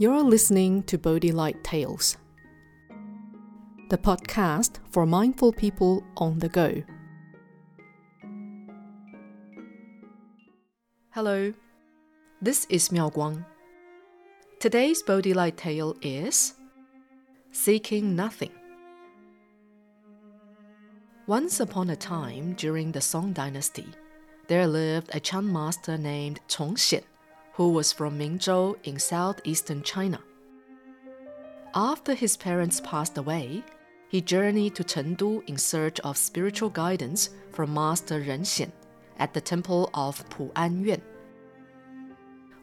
You're listening to Bodhi Light Tales, the podcast for mindful people on the go. Hello, this is Miao Guang. Today's Bodhi Light tale is Seeking Nothing. Once upon a time, during the Song Dynasty, there lived a Chan master named Chong Xian, who was from Mingzhou in southeastern China. After his parents passed away, he journeyed to Chengdu in search of spiritual guidance from Master Ren Xian at the temple of Pu'an Yuan.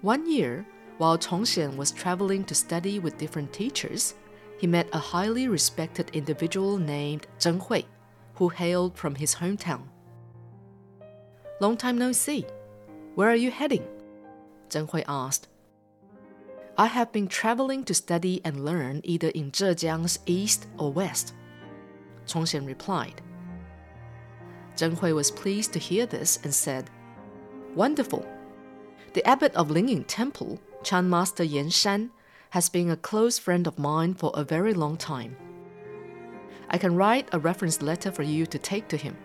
One year, while Chongxian was traveling to study with different teachers, he met a highly respected individual named Zheng Hui who hailed from his hometown. Long time no see. Where are you heading? Zheng Hui asked. I have been traveling to study and learn either in Zhejiang's east or west. Chongxian replied. Zheng Hui was pleased to hear this and said, Wonderful. The abbot of Lingyin Temple, Chan Master Yan Shan, has been a close friend of mine for a very long time. I can write a reference letter for you to take to him.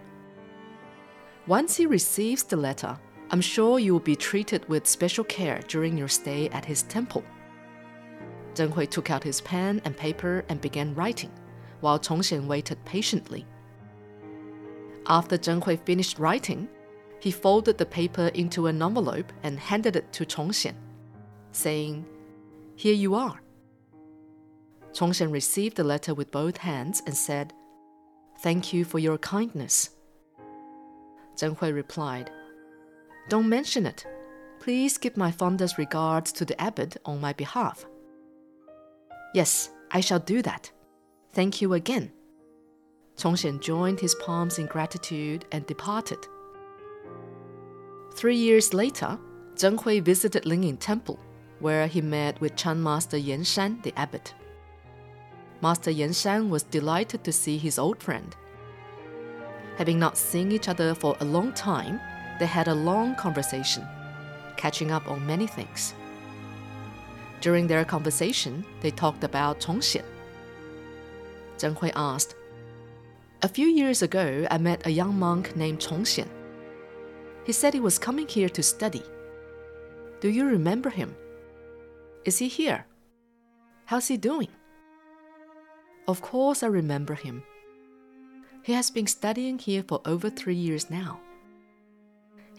Once he receives the letter, I'm sure you will be treated with special care during your stay at his temple. Zheng Hui took out his pen and paper and began writing, while Chongxian waited patiently. After Zheng Hui finished writing, he folded the paper into an envelope and handed it to Chongxian, saying, Here you are. Chongxian received the letter with both hands and said, Thank you for your kindness. Zheng Hui replied, Don't mention it. Please give my fondest regards to the abbot on my behalf. Yes, I shall do that. Thank you again. Chongxian joined his palms in gratitude and departed. Three years later, Zheng Hui visited Lingyin Temple, where he met with Chan Master Yan Shan, the abbot. Master Yan Shan was delighted to see his old friend. Having not seen each other for a long time, they had a long conversation, catching up on many things. During their conversation, they talked about Chongxian. Zheng Hui asked, A few years ago, I met a young monk named Chongxian. He said he was coming here to study. Do you remember him? Is he here? How's he doing? Of course, I remember him. He has been studying here for over three years now.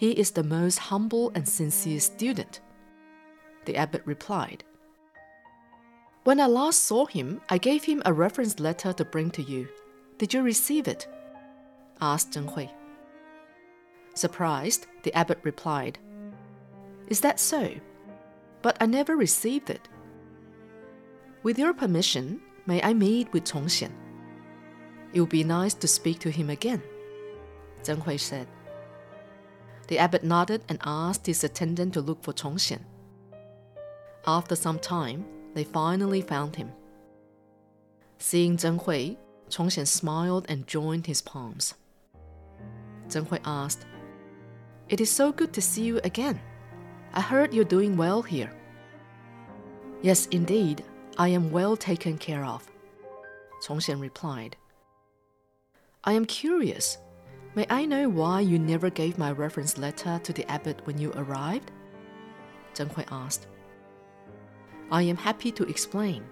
He is the most humble and sincere student. The abbot replied. When I last saw him, I gave him a reference letter to bring to you. Did you receive it? asked Zheng Hui. Surprised, the abbot replied, Is that so? But I never received it. With your permission, May I meet with Chongxian? It would be nice to speak to him again, Zheng Hui said. The abbot nodded and asked his attendant to look for Chongxian. After some time, they finally found him. Seeing Zheng Hui, Chongxian smiled and joined his palms. Zheng Hui asked, It is so good to see you again. I heard you're doing well here. Yes, indeed, I am well taken care of. Chongxian replied. I am curious. May I know why you never gave my reference letter to the abbot when you arrived? Zheng Hui asked. I am happy to explain.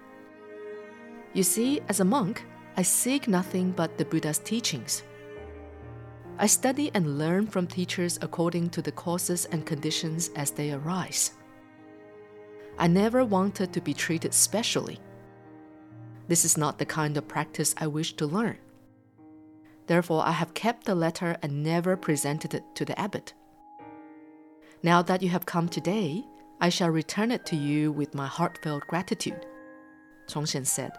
You see, as a monk, I seek nothing but the Buddha's teachings. I study and learn from teachers according to the causes and conditions as they arise. I never wanted to be treated specially. This is not the kind of practice I wish to learn. Therefore, I have kept the letter and never presented it to the abbot. Now that you have come today, I shall return it to you with my heartfelt gratitude, Chongxian said.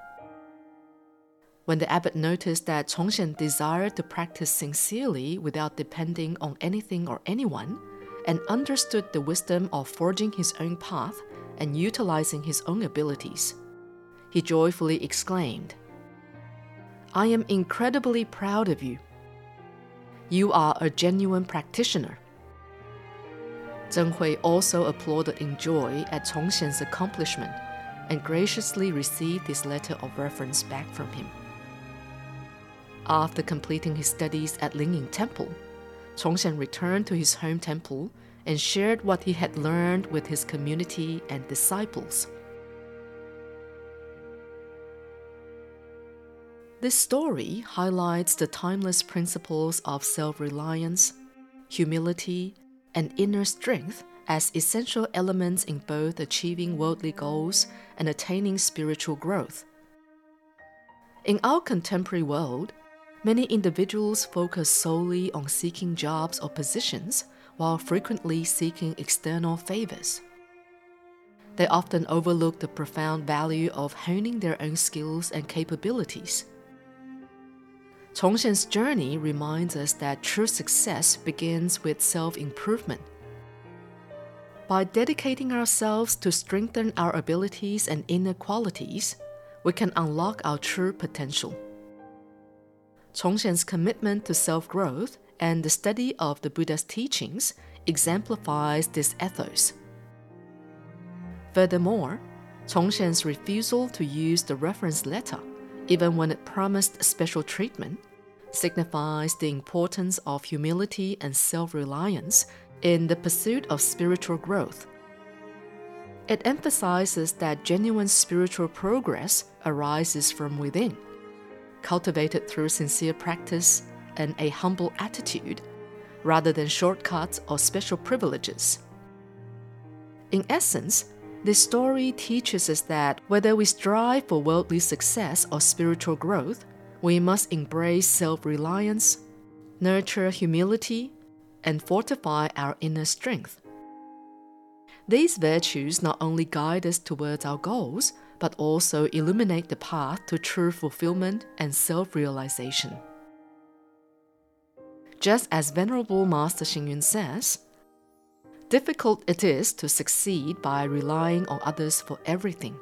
When the abbot noticed that Chongxian desired to practice sincerely without depending on anything or anyone, and understood the wisdom of forging his own path and utilizing his own abilities, he joyfully exclaimed, I am incredibly proud of you. You are a genuine practitioner. Zheng Hui also applauded in joy at Chongxian's accomplishment, and graciously received his letter of reference back from him. After completing his studies at Lingyin Temple, Chongxian returned to his home temple and shared what he had learned with his community and disciples. This story highlights the timeless principles of self reliance, humility, and inner strength as essential elements in both achieving worldly goals and attaining spiritual growth. In our contemporary world, many individuals focus solely on seeking jobs or positions while frequently seeking external favors. They often overlook the profound value of honing their own skills and capabilities Chongxian's journey reminds us that true success begins with self improvement. By dedicating ourselves to strengthen our abilities and inner qualities, we can unlock our true potential. Chongxian's commitment to self growth and the study of the Buddha's teachings exemplifies this ethos. Furthermore, Chongxian's refusal to use the reference letter even when it promised special treatment, signifies the importance of humility and self reliance in the pursuit of spiritual growth. It emphasizes that genuine spiritual progress arises from within, cultivated through sincere practice and a humble attitude, rather than shortcuts or special privileges. In essence, this story teaches us that whether we strive for worldly success or spiritual growth, we must embrace self reliance, nurture humility, and fortify our inner strength. These virtues not only guide us towards our goals, but also illuminate the path to true fulfillment and self realization. Just as Venerable Master Xing says, difficult it is to succeed by relying on others for everything.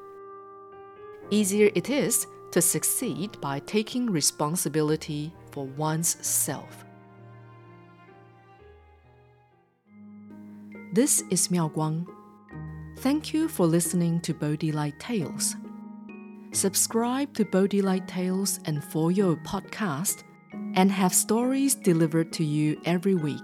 Easier it is to succeed by taking responsibility for one's self. This is Miao Guang. Thank you for listening to Bodhi Light Tales. Subscribe to Bodhi Light Tales and Foyo podcast and have stories delivered to you every week.